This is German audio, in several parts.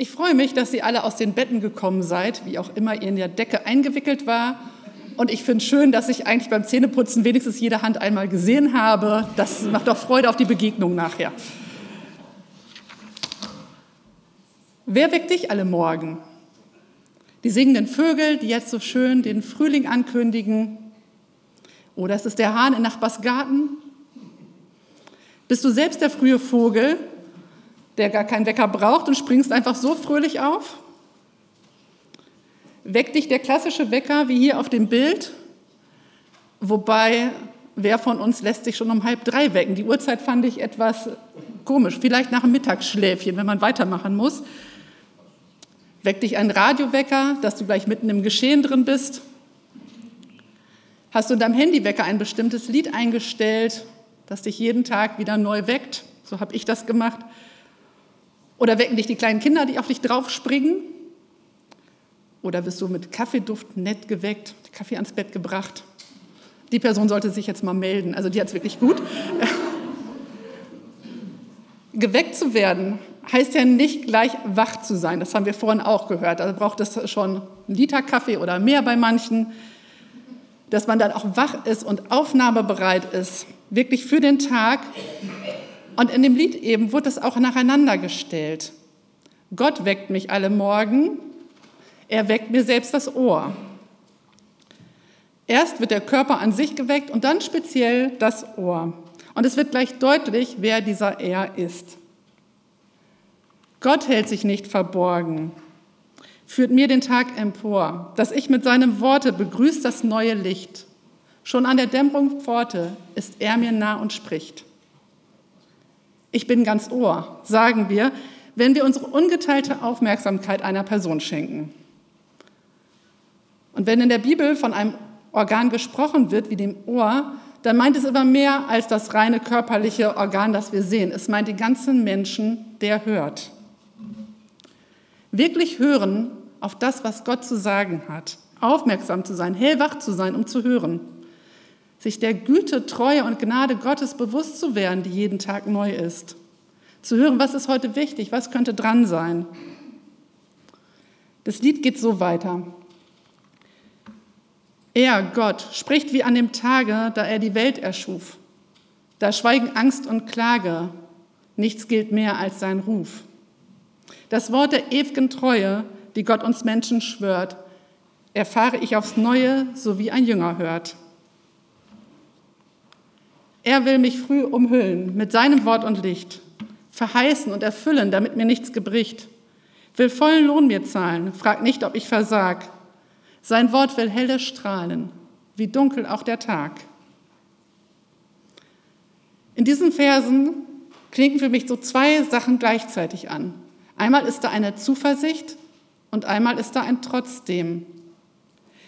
Ich freue mich, dass ihr alle aus den Betten gekommen seid, wie auch immer ihr in der Decke eingewickelt war. Und ich finde schön, dass ich eigentlich beim Zähneputzen wenigstens jede Hand einmal gesehen habe. Das macht auch Freude auf die Begegnung nachher. Wer weckt dich alle Morgen? Die singenden Vögel, die jetzt so schön den Frühling ankündigen. Oder ist es der Hahn in Nachbarsgarten? Bist du selbst der frühe Vogel, der gar keinen Wecker braucht und springst einfach so fröhlich auf? Weckt dich der klassische Wecker wie hier auf dem Bild? Wobei, wer von uns lässt sich schon um halb drei wecken? Die Uhrzeit fand ich etwas komisch. Vielleicht nach dem Mittagsschläfchen, wenn man weitermachen muss. Weckt dich ein Radiowecker, dass du gleich mitten im Geschehen drin bist? Hast du in deinem Handywecker ein bestimmtes Lied eingestellt, das dich jeden Tag wieder neu weckt? So habe ich das gemacht. Oder wecken dich die kleinen Kinder, die auf dich draufspringen? Oder wirst du mit Kaffeeduft nett geweckt, Kaffee ans Bett gebracht? Die Person sollte sich jetzt mal melden, also die hat es wirklich gut. Geweckt zu werden heißt ja nicht gleich wach zu sein, das haben wir vorhin auch gehört. Also braucht es schon einen Liter Kaffee oder mehr bei manchen, dass man dann auch wach ist und aufnahmebereit ist, wirklich für den Tag. Und in dem Lied eben wird es auch nacheinander gestellt. Gott weckt mich alle Morgen, er weckt mir selbst das Ohr. Erst wird der Körper an sich geweckt und dann speziell das Ohr. Und es wird gleich deutlich, wer dieser Er ist. Gott hält sich nicht verborgen, führt mir den Tag empor, dass ich mit seinem Worte begrüßt das neue Licht. Schon an der Dämmerungspforte ist er mir nah und spricht. Ich bin ganz Ohr, sagen wir, wenn wir unsere ungeteilte Aufmerksamkeit einer Person schenken. Und wenn in der Bibel von einem Organ gesprochen wird, wie dem Ohr, dann meint es immer mehr als das reine körperliche Organ, das wir sehen. Es meint den ganzen Menschen, der hört. Wirklich hören auf das, was Gott zu sagen hat. Aufmerksam zu sein, hellwach zu sein, um zu hören. Sich der Güte, Treue und Gnade Gottes bewusst zu werden, die jeden Tag neu ist. Zu hören, was ist heute wichtig, was könnte dran sein. Das Lied geht so weiter. Er, Gott, spricht wie an dem Tage, da er die Welt erschuf. Da schweigen Angst und Klage. Nichts gilt mehr als sein Ruf. Das Wort der ewigen Treue, die Gott uns Menschen schwört, erfahre ich aufs Neue, so wie ein Jünger hört. Er will mich früh umhüllen mit seinem Wort und Licht, verheißen und erfüllen, damit mir nichts gebricht. Will vollen Lohn mir zahlen, frag nicht, ob ich versag. Sein Wort will helle strahlen, wie dunkel auch der Tag. In diesen Versen klingen für mich so zwei Sachen gleichzeitig an. Einmal ist da eine Zuversicht und einmal ist da ein Trotzdem.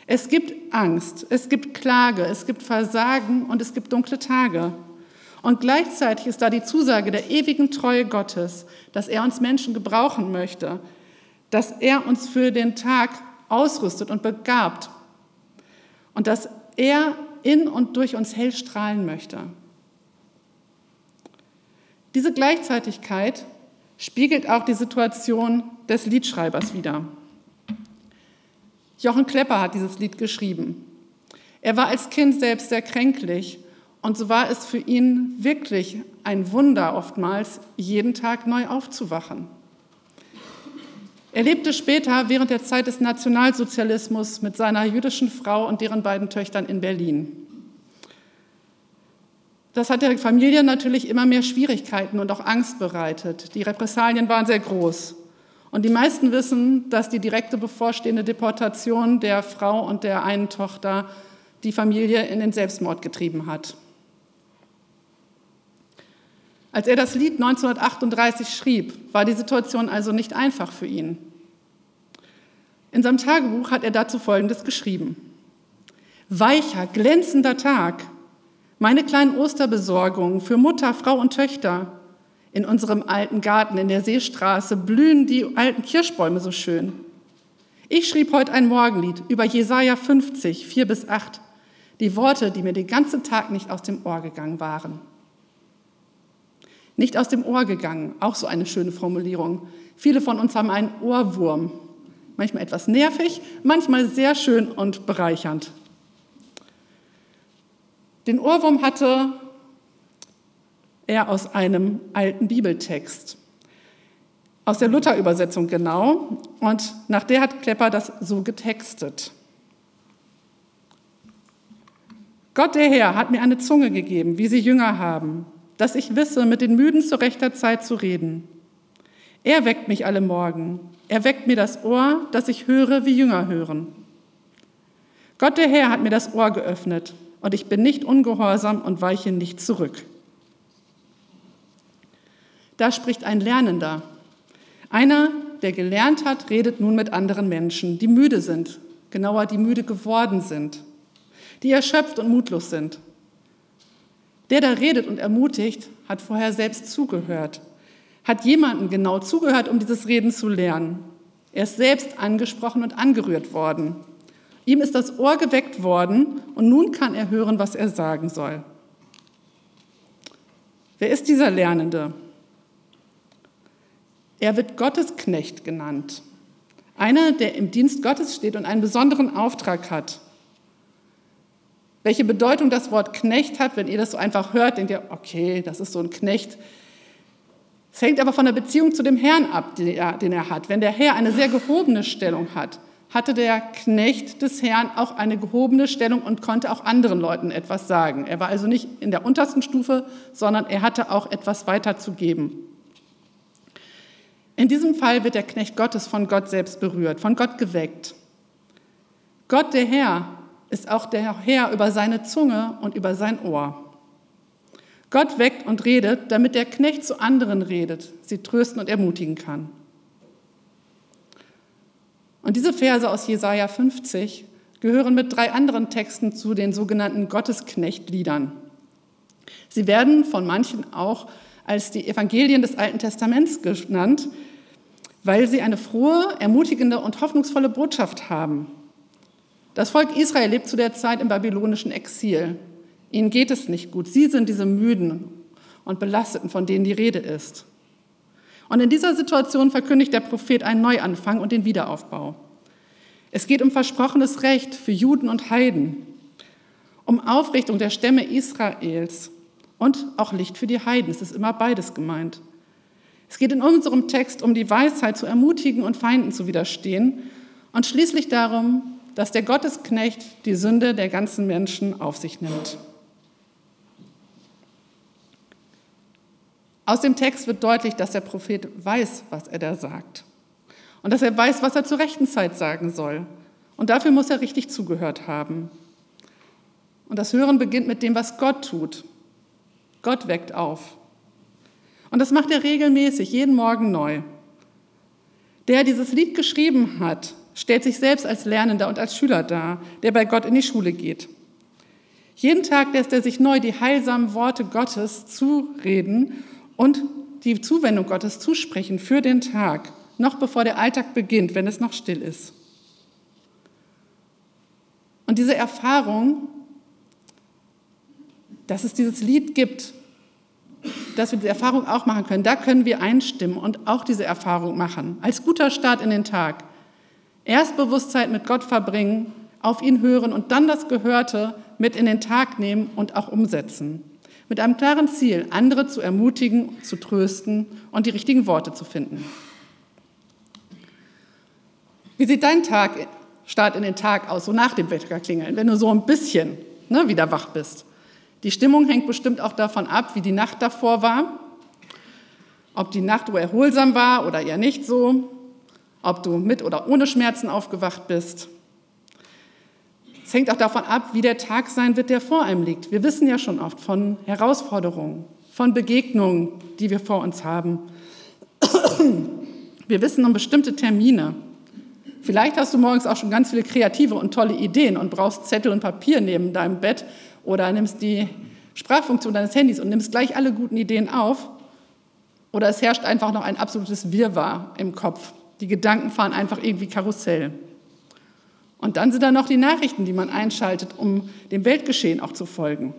Es gibt Angst, es gibt Klage, es gibt Versagen und es gibt dunkle Tage. Und gleichzeitig ist da die Zusage der ewigen Treue Gottes, dass er uns Menschen gebrauchen möchte, dass er uns für den Tag ausrüstet und begabt und dass er in und durch uns hell strahlen möchte. Diese Gleichzeitigkeit spiegelt auch die Situation des Liedschreibers wider. Jochen Klepper hat dieses Lied geschrieben. Er war als Kind selbst sehr kränklich und so war es für ihn wirklich ein Wunder oftmals, jeden Tag neu aufzuwachen. Er lebte später während der Zeit des Nationalsozialismus mit seiner jüdischen Frau und deren beiden Töchtern in Berlin. Das hat der Familie natürlich immer mehr Schwierigkeiten und auch Angst bereitet. Die Repressalien waren sehr groß. Und die meisten wissen, dass die direkte bevorstehende Deportation der Frau und der einen Tochter die Familie in den Selbstmord getrieben hat. Als er das Lied 1938 schrieb, war die Situation also nicht einfach für ihn. In seinem Tagebuch hat er dazu Folgendes geschrieben. Weicher, glänzender Tag, meine kleinen Osterbesorgungen für Mutter, Frau und Töchter. In unserem alten Garten in der Seestraße blühen die alten Kirschbäume so schön. Ich schrieb heute ein Morgenlied über Jesaja 50, 4 bis 8. Die Worte, die mir den ganzen Tag nicht aus dem Ohr gegangen waren. Nicht aus dem Ohr gegangen, auch so eine schöne Formulierung. Viele von uns haben einen Ohrwurm. Manchmal etwas nervig, manchmal sehr schön und bereichernd. Den Ohrwurm hatte er aus einem alten Bibeltext, aus der Luther-Übersetzung genau, und nach der hat Klepper das so getextet. Gott der Herr hat mir eine Zunge gegeben, wie sie Jünger haben, dass ich wisse, mit den Müden zu rechter Zeit zu reden. Er weckt mich alle Morgen. Er weckt mir das Ohr, dass ich höre, wie Jünger hören. Gott der Herr hat mir das Ohr geöffnet und ich bin nicht ungehorsam und weiche nicht zurück. Da spricht ein Lernender. Einer, der gelernt hat, redet nun mit anderen Menschen, die müde sind, genauer, die müde geworden sind, die erschöpft und mutlos sind. Der, der redet und ermutigt, hat vorher selbst zugehört, hat jemanden genau zugehört, um dieses Reden zu lernen. Er ist selbst angesprochen und angerührt worden. Ihm ist das Ohr geweckt worden und nun kann er hören, was er sagen soll. Wer ist dieser Lernende? Er wird Gottesknecht genannt. Einer, der im Dienst Gottes steht und einen besonderen Auftrag hat. Welche Bedeutung das Wort Knecht hat, wenn ihr das so einfach hört, denkt ihr, okay, das ist so ein Knecht. Es hängt aber von der Beziehung zu dem Herrn ab, den er, den er hat. Wenn der Herr eine sehr gehobene Stellung hat, hatte der Knecht des Herrn auch eine gehobene Stellung und konnte auch anderen Leuten etwas sagen. Er war also nicht in der untersten Stufe, sondern er hatte auch etwas weiterzugeben. In diesem Fall wird der Knecht Gottes von Gott selbst berührt, von Gott geweckt. Gott, der Herr, ist auch der Herr über seine Zunge und über sein Ohr. Gott weckt und redet, damit der Knecht zu anderen redet, sie trösten und ermutigen kann. Und diese Verse aus Jesaja 50 gehören mit drei anderen Texten zu den sogenannten Gottesknechtliedern. Sie werden von manchen auch als die Evangelien des Alten Testaments genannt, weil sie eine frohe, ermutigende und hoffnungsvolle Botschaft haben. Das Volk Israel lebt zu der Zeit im babylonischen Exil. Ihnen geht es nicht gut. Sie sind diese Müden und Belasteten, von denen die Rede ist. Und in dieser Situation verkündigt der Prophet einen Neuanfang und den Wiederaufbau. Es geht um versprochenes Recht für Juden und Heiden, um Aufrichtung der Stämme Israels und auch Licht für die Heiden. Es ist immer beides gemeint. Es geht in unserem Text um die Weisheit zu ermutigen und Feinden zu widerstehen und schließlich darum, dass der Gottesknecht die Sünde der ganzen Menschen auf sich nimmt. Aus dem Text wird deutlich, dass der Prophet weiß, was er da sagt. Und dass er weiß, was er zur rechten Zeit sagen soll. Und dafür muss er richtig zugehört haben. Und das Hören beginnt mit dem, was Gott tut. Gott weckt auf. Und das macht er regelmäßig, jeden Morgen neu. Der dieses Lied geschrieben hat, stellt sich selbst als Lernender und als Schüler dar, der bei Gott in die Schule geht. Jeden Tag lässt er sich neu die heilsamen Worte Gottes zureden und die Zuwendung Gottes zusprechen für den Tag, noch bevor der Alltag beginnt, wenn es noch still ist. Und diese Erfahrung, dass es dieses Lied gibt, dass wir diese Erfahrung auch machen können, da können wir einstimmen und auch diese Erfahrung machen, als guter Start in den Tag. Erst Bewusstheit mit Gott verbringen, auf ihn hören und dann das Gehörte mit in den Tag nehmen und auch umsetzen mit einem klaren Ziel, andere zu ermutigen, zu trösten und die richtigen Worte zu finden. Wie sieht dein Tag, Start in den Tag aus, so nach dem Wetterklingeln, wenn du so ein bisschen ne, wieder wach bist? Die Stimmung hängt bestimmt auch davon ab, wie die Nacht davor war, ob die Nacht erholsam war oder eher nicht so, ob du mit oder ohne Schmerzen aufgewacht bist. Es hängt auch davon ab, wie der Tag sein wird, der vor einem liegt. Wir wissen ja schon oft von Herausforderungen, von Begegnungen, die wir vor uns haben. Wir wissen um bestimmte Termine. Vielleicht hast du morgens auch schon ganz viele kreative und tolle Ideen und brauchst Zettel und Papier neben deinem Bett oder nimmst die Sprachfunktion deines Handys und nimmst gleich alle guten Ideen auf. Oder es herrscht einfach noch ein absolutes Wirrwarr im Kopf. Die Gedanken fahren einfach irgendwie Karussell. Und dann sind da noch die Nachrichten, die man einschaltet, um dem Weltgeschehen auch zu folgen.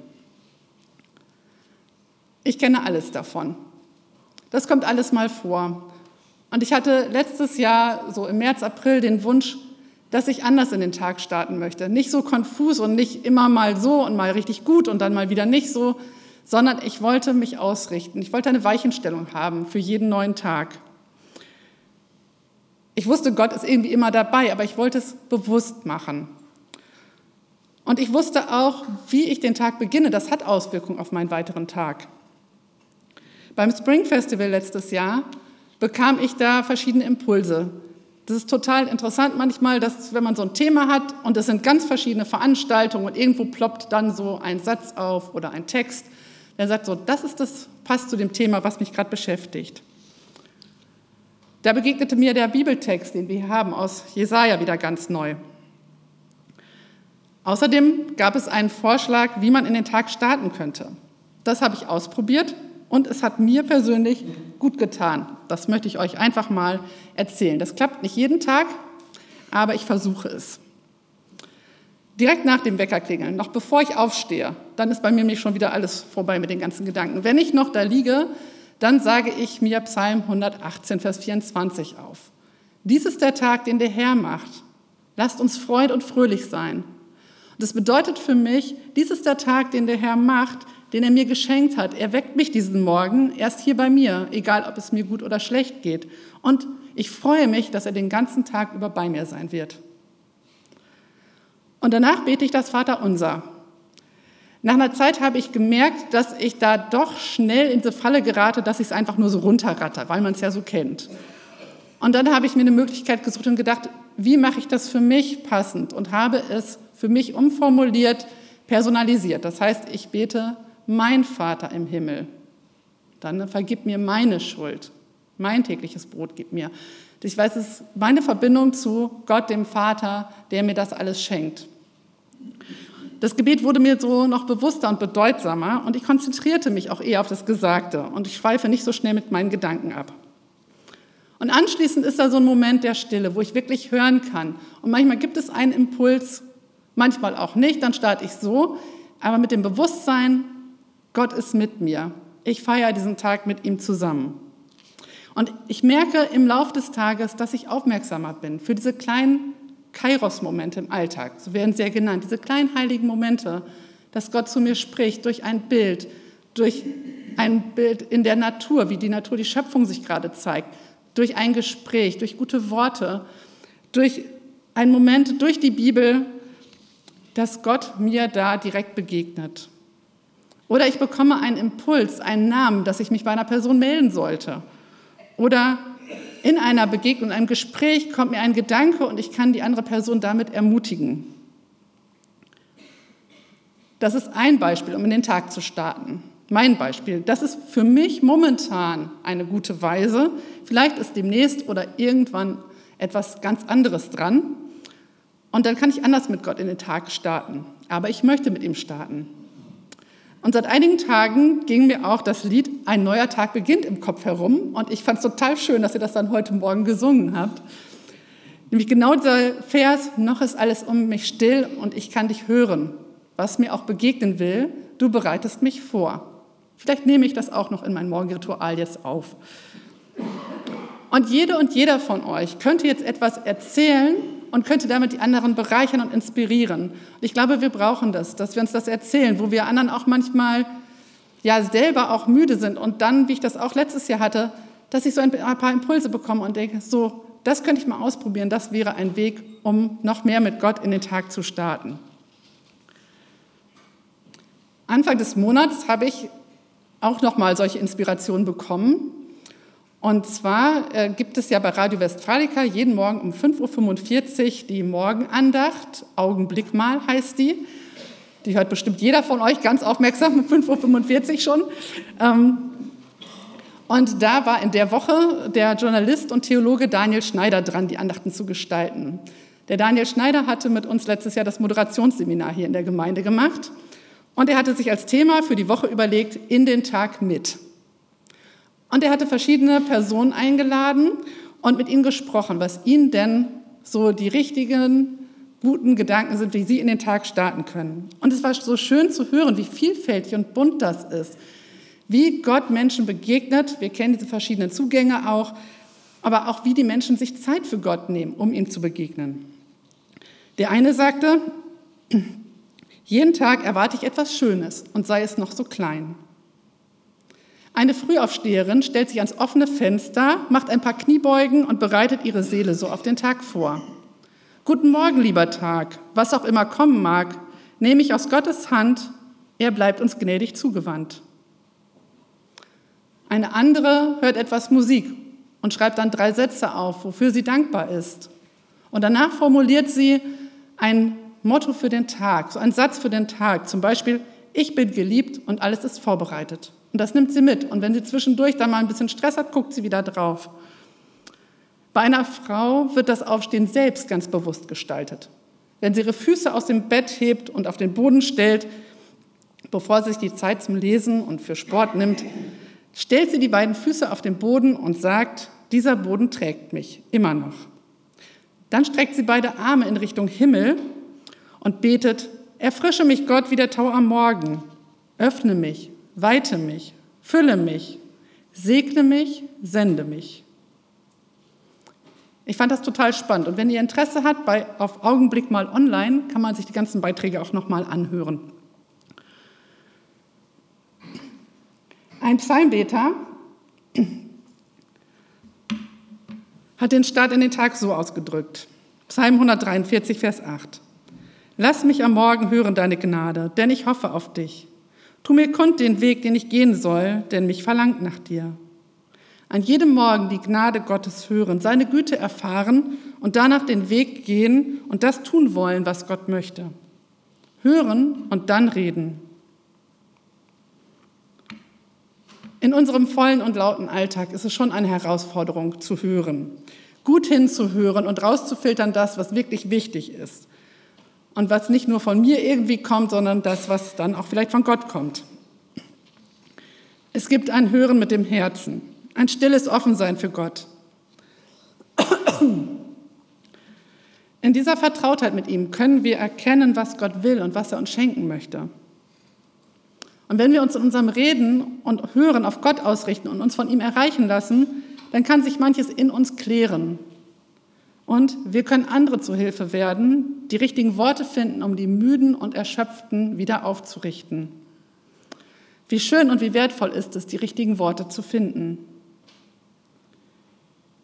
Ich kenne alles davon. Das kommt alles mal vor. Und ich hatte letztes Jahr, so im März, April, den Wunsch, dass ich anders in den Tag starten möchte. Nicht so konfus und nicht immer mal so und mal richtig gut und dann mal wieder nicht so, sondern ich wollte mich ausrichten. Ich wollte eine Weichenstellung haben für jeden neuen Tag. Ich wusste, Gott ist irgendwie immer dabei, aber ich wollte es bewusst machen. Und ich wusste auch, wie ich den Tag beginne. Das hat Auswirkungen auf meinen weiteren Tag. Beim Spring Festival letztes Jahr bekam ich da verschiedene Impulse. Das ist total interessant manchmal, dass wenn man so ein Thema hat und es sind ganz verschiedene Veranstaltungen und irgendwo ploppt dann so ein Satz auf oder ein Text, der sagt so, das ist das passt zu dem Thema, was mich gerade beschäftigt. Da begegnete mir der Bibeltext, den wir hier haben aus Jesaja wieder ganz neu. Außerdem gab es einen Vorschlag, wie man in den Tag starten könnte. Das habe ich ausprobiert und es hat mir persönlich gut getan. Das möchte ich euch einfach mal erzählen. Das klappt nicht jeden Tag, aber ich versuche es. Direkt nach dem Weckerklingeln, noch bevor ich aufstehe, dann ist bei mir nämlich schon wieder alles vorbei mit den ganzen Gedanken. Wenn ich noch da liege, dann sage ich mir Psalm 118, Vers 24 auf. Dies ist der Tag, den der Herr macht. Lasst uns freud und fröhlich sein. Das bedeutet für mich, dies ist der Tag, den der Herr macht, den er mir geschenkt hat. Er weckt mich diesen Morgen erst hier bei mir, egal ob es mir gut oder schlecht geht. Und ich freue mich, dass er den ganzen Tag über bei mir sein wird. Und danach bete ich das Vaterunser. Nach einer Zeit habe ich gemerkt, dass ich da doch schnell in diese Falle gerate, dass ich es einfach nur so runterratter, weil man es ja so kennt. Und dann habe ich mir eine Möglichkeit gesucht und gedacht, wie mache ich das für mich passend und habe es für mich umformuliert, personalisiert. Das heißt, ich bete, mein Vater im Himmel, dann vergib mir meine Schuld, mein tägliches Brot gib mir. Ich weiß, es ist meine Verbindung zu Gott, dem Vater, der mir das alles schenkt. Das Gebet wurde mir so noch bewusster und bedeutsamer und ich konzentrierte mich auch eher auf das Gesagte und ich schweife nicht so schnell mit meinen Gedanken ab. Und anschließend ist da so ein Moment der Stille, wo ich wirklich hören kann. Und manchmal gibt es einen Impuls, manchmal auch nicht, dann starte ich so, aber mit dem Bewusstsein, Gott ist mit mir. Ich feiere diesen Tag mit ihm zusammen. Und ich merke im Laufe des Tages, dass ich aufmerksamer bin für diese kleinen Kairos-Momente im Alltag, so werden sie ja genannt, diese kleinen heiligen Momente, dass Gott zu mir spricht durch ein Bild, durch ein Bild in der Natur, wie die Natur, die Schöpfung sich gerade zeigt, durch ein Gespräch, durch gute Worte, durch einen Moment, durch die Bibel, dass Gott mir da direkt begegnet. Oder ich bekomme einen Impuls, einen Namen, dass ich mich bei einer Person melden sollte. Oder in einer Begegnung, einem Gespräch kommt mir ein Gedanke und ich kann die andere Person damit ermutigen. Das ist ein Beispiel, um in den Tag zu starten. Mein Beispiel. Das ist für mich momentan eine gute Weise. Vielleicht ist demnächst oder irgendwann etwas ganz anderes dran. Und dann kann ich anders mit Gott in den Tag starten. Aber ich möchte mit ihm starten. Und seit einigen Tagen ging mir auch das Lied Ein neuer Tag beginnt im Kopf herum. Und ich fand es total schön, dass ihr das dann heute Morgen gesungen habt. Nämlich genau dieser Vers, noch ist alles um mich still und ich kann dich hören, was mir auch begegnen will, du bereitest mich vor. Vielleicht nehme ich das auch noch in mein Morgenritual jetzt auf. Und jede und jeder von euch könnte jetzt etwas erzählen und könnte damit die anderen bereichern und inspirieren. Und ich glaube, wir brauchen das, dass wir uns das erzählen, wo wir anderen auch manchmal ja selber auch müde sind und dann, wie ich das auch letztes Jahr hatte, dass ich so ein paar Impulse bekomme und denke, so, das könnte ich mal ausprobieren, das wäre ein Weg, um noch mehr mit Gott in den Tag zu starten. Anfang des Monats habe ich auch noch mal solche Inspirationen bekommen und zwar äh, gibt es ja bei Radio Westfalica jeden Morgen um 5.45 Uhr die Morgenandacht. Augenblick mal heißt die. Die hört bestimmt jeder von euch ganz aufmerksam, 5.45 Uhr schon. Ähm, und da war in der Woche der Journalist und Theologe Daniel Schneider dran, die Andachten zu gestalten. Der Daniel Schneider hatte mit uns letztes Jahr das Moderationsseminar hier in der Gemeinde gemacht. Und er hatte sich als Thema für die Woche überlegt, in den Tag mit. Und er hatte verschiedene Personen eingeladen und mit ihnen gesprochen, was ihnen denn so die richtigen, guten Gedanken sind, wie sie in den Tag starten können. Und es war so schön zu hören, wie vielfältig und bunt das ist, Wie Gott Menschen begegnet, wir kennen diese verschiedenen Zugänge auch, aber auch wie die Menschen sich Zeit für Gott nehmen, um ihm zu begegnen. Der eine sagte, jeden Tag erwarte ich etwas Schönes und sei es noch so klein. Eine Frühaufsteherin stellt sich ans offene Fenster, macht ein paar Kniebeugen und bereitet ihre Seele so auf den Tag vor. Guten Morgen, lieber Tag, was auch immer kommen mag, nehme ich aus Gottes Hand, er bleibt uns gnädig zugewandt. Eine andere hört etwas Musik und schreibt dann drei Sätze auf, wofür sie dankbar ist. Und danach formuliert sie ein Motto für den Tag, so ein Satz für den Tag, zum Beispiel, ich bin geliebt und alles ist vorbereitet. Und das nimmt sie mit. Und wenn sie zwischendurch dann mal ein bisschen Stress hat, guckt sie wieder drauf. Bei einer Frau wird das Aufstehen selbst ganz bewusst gestaltet. Wenn sie ihre Füße aus dem Bett hebt und auf den Boden stellt, bevor sie sich die Zeit zum Lesen und für Sport nimmt, stellt sie die beiden Füße auf den Boden und sagt, dieser Boden trägt mich immer noch. Dann streckt sie beide Arme in Richtung Himmel und betet, erfrische mich Gott wie der Tau am Morgen, öffne mich, weite mich, fülle mich, segne mich, sende mich. Ich fand das total spannend. Und wenn ihr Interesse habt, bei, auf Augenblick mal online, kann man sich die ganzen Beiträge auch nochmal anhören. Ein Psalmbeter hat den Start in den Tag so ausgedrückt. Psalm 143, Vers 8. Lass mich am Morgen hören deine Gnade, denn ich hoffe auf dich. Tu mir kund den Weg, den ich gehen soll, denn mich verlangt nach dir. An jedem Morgen die Gnade Gottes hören, seine Güte erfahren und danach den Weg gehen und das tun wollen, was Gott möchte. Hören und dann reden. In unserem vollen und lauten Alltag ist es schon eine Herausforderung zu hören, gut hinzuhören und rauszufiltern das, was wirklich wichtig ist und was nicht nur von mir irgendwie kommt, sondern das, was dann auch vielleicht von Gott kommt. Es gibt ein Hören mit dem Herzen, ein stilles Offensein für Gott. In dieser Vertrautheit mit ihm können wir erkennen, was Gott will und was er uns schenken möchte. Und wenn wir uns in unserem Reden und Hören auf Gott ausrichten und uns von ihm erreichen lassen, dann kann sich manches in uns klären und wir können andere zu Hilfe werden, die richtigen Worte finden, um die Müden und Erschöpften wieder aufzurichten. Wie schön und wie wertvoll ist es, die richtigen Worte zu finden.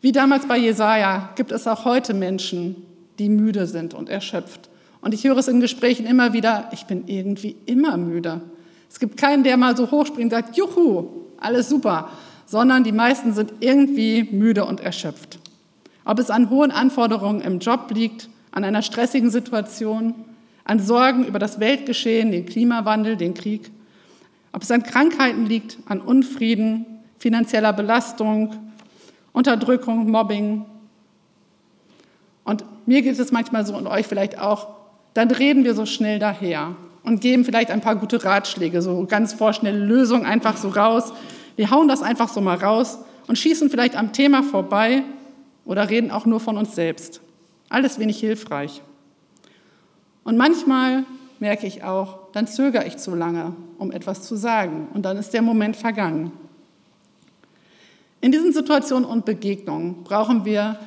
Wie damals bei Jesaja gibt es auch heute Menschen, die müde sind und erschöpft. Und ich höre es in Gesprächen immer wieder, ich bin irgendwie immer müde. Es gibt keinen, der mal so hochspringt und sagt, juhu, alles super, sondern die meisten sind irgendwie müde und erschöpft. Ob es an hohen Anforderungen im Job liegt, an einer stressigen Situation, an Sorgen über das Weltgeschehen, den Klimawandel, den Krieg. Ob es an Krankheiten liegt, an Unfrieden, finanzieller Belastung, Unterdrückung, Mobbing. Und mir geht es manchmal so und euch vielleicht auch, dann reden wir so schnell daher und geben vielleicht ein paar gute Ratschläge, so ganz vorschnelle Lösungen einfach so raus. Wir hauen das einfach so mal raus und schießen vielleicht am Thema vorbei oder reden auch nur von uns selbst. Alles wenig hilfreich. Und manchmal merke ich auch, dann zögere ich zu lange, um etwas zu sagen. Und dann ist der Moment vergangen. In diesen Situationen und Begegnungen brauchen wir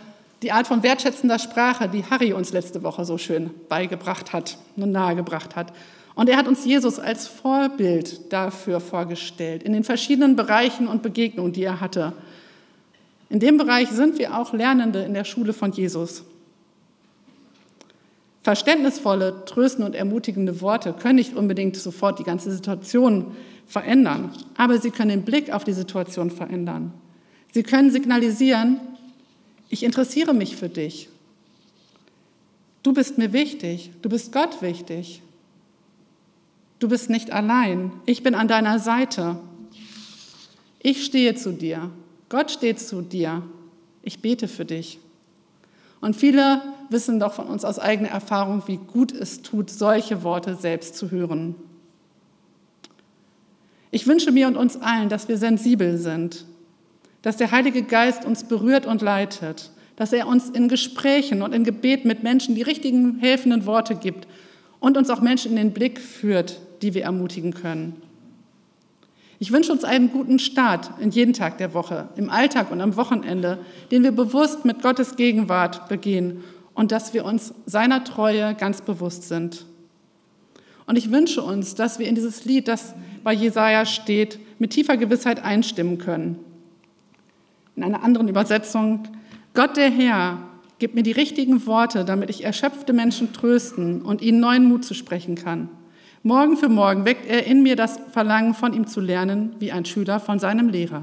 die Art von wertschätzender Sprache, die Harry uns letzte Woche so schön beigebracht hat und nahegebracht hat. Und er hat uns Jesus als Vorbild dafür vorgestellt, in den verschiedenen Bereichen und Begegnungen, die er hatte. In dem Bereich sind wir auch Lernende in der Schule von Jesus. Verständnisvolle, tröstende und ermutigende Worte können nicht unbedingt sofort die ganze Situation verändern, aber sie können den Blick auf die Situation verändern. Sie können signalisieren, ich interessiere mich für dich. Du bist mir wichtig, du bist Gott wichtig. Du bist nicht allein, ich bin an deiner Seite. Ich stehe zu dir. Gott steht zu dir. Ich bete für dich. Und viele wissen doch von uns aus eigener Erfahrung, wie gut es tut, solche Worte selbst zu hören. Ich wünsche mir und uns allen, dass wir sensibel sind, dass der Heilige Geist uns berührt und leitet, dass er uns in Gesprächen und in Gebet mit Menschen die richtigen helfenden Worte gibt und uns auch Menschen in den Blick führt, die wir ermutigen können. Ich wünsche uns einen guten Start in jeden Tag der Woche, im Alltag und am Wochenende, den wir bewusst mit Gottes Gegenwart begehen und dass wir uns seiner Treue ganz bewusst sind. Und ich wünsche uns, dass wir in dieses Lied, das bei Jesaja steht, mit tiefer Gewissheit einstimmen können. In einer anderen Übersetzung, Gott der Herr, gib mir die richtigen Worte, damit ich erschöpfte Menschen trösten und ihnen neuen Mut zu sprechen kann. Morgen für morgen weckt er in mir das Verlangen, von ihm zu lernen, wie ein Schüler von seinem Lehrer.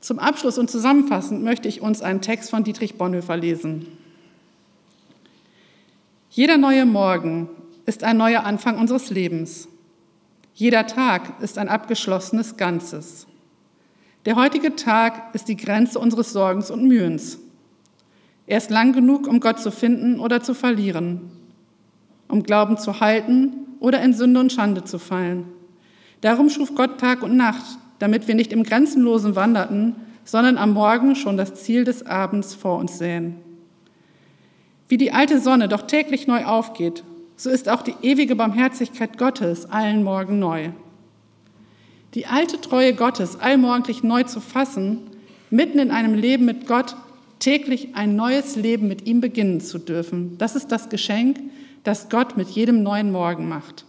Zum Abschluss und zusammenfassend möchte ich uns einen Text von Dietrich Bonhoeffer lesen. Jeder neue Morgen ist ein neuer Anfang unseres Lebens. Jeder Tag ist ein abgeschlossenes Ganzes. Der heutige Tag ist die Grenze unseres Sorgens und Mühens. Er ist lang genug, um Gott zu finden oder zu verlieren, um Glauben zu halten oder in Sünde und Schande zu fallen. Darum schuf Gott Tag und Nacht, damit wir nicht im Grenzenlosen wanderten, sondern am Morgen schon das Ziel des Abends vor uns sähen. Wie die alte Sonne doch täglich neu aufgeht, so ist auch die ewige Barmherzigkeit Gottes allen Morgen neu. Die alte Treue Gottes allmorgendlich neu zu fassen, mitten in einem Leben mit Gott, täglich ein neues Leben mit ihm beginnen zu dürfen. Das ist das Geschenk, das Gott mit jedem neuen Morgen macht.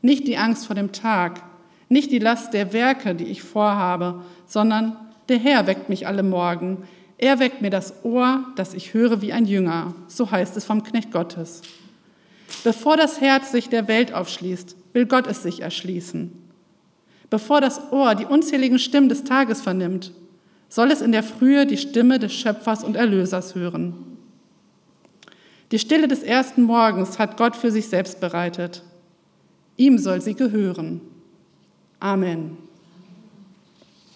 Nicht die Angst vor dem Tag, nicht die Last der Werke, die ich vorhabe, sondern der Herr weckt mich alle Morgen. Er weckt mir das Ohr, dass ich höre wie ein Jünger. So heißt es vom Knecht Gottes. Bevor das Herz sich der Welt aufschließt, will Gott es sich erschließen. Bevor das Ohr die unzähligen Stimmen des Tages vernimmt, soll es in der Frühe die Stimme des Schöpfers und Erlösers hören. Die Stille des ersten Morgens hat Gott für sich selbst bereitet. Ihm soll sie gehören. Amen.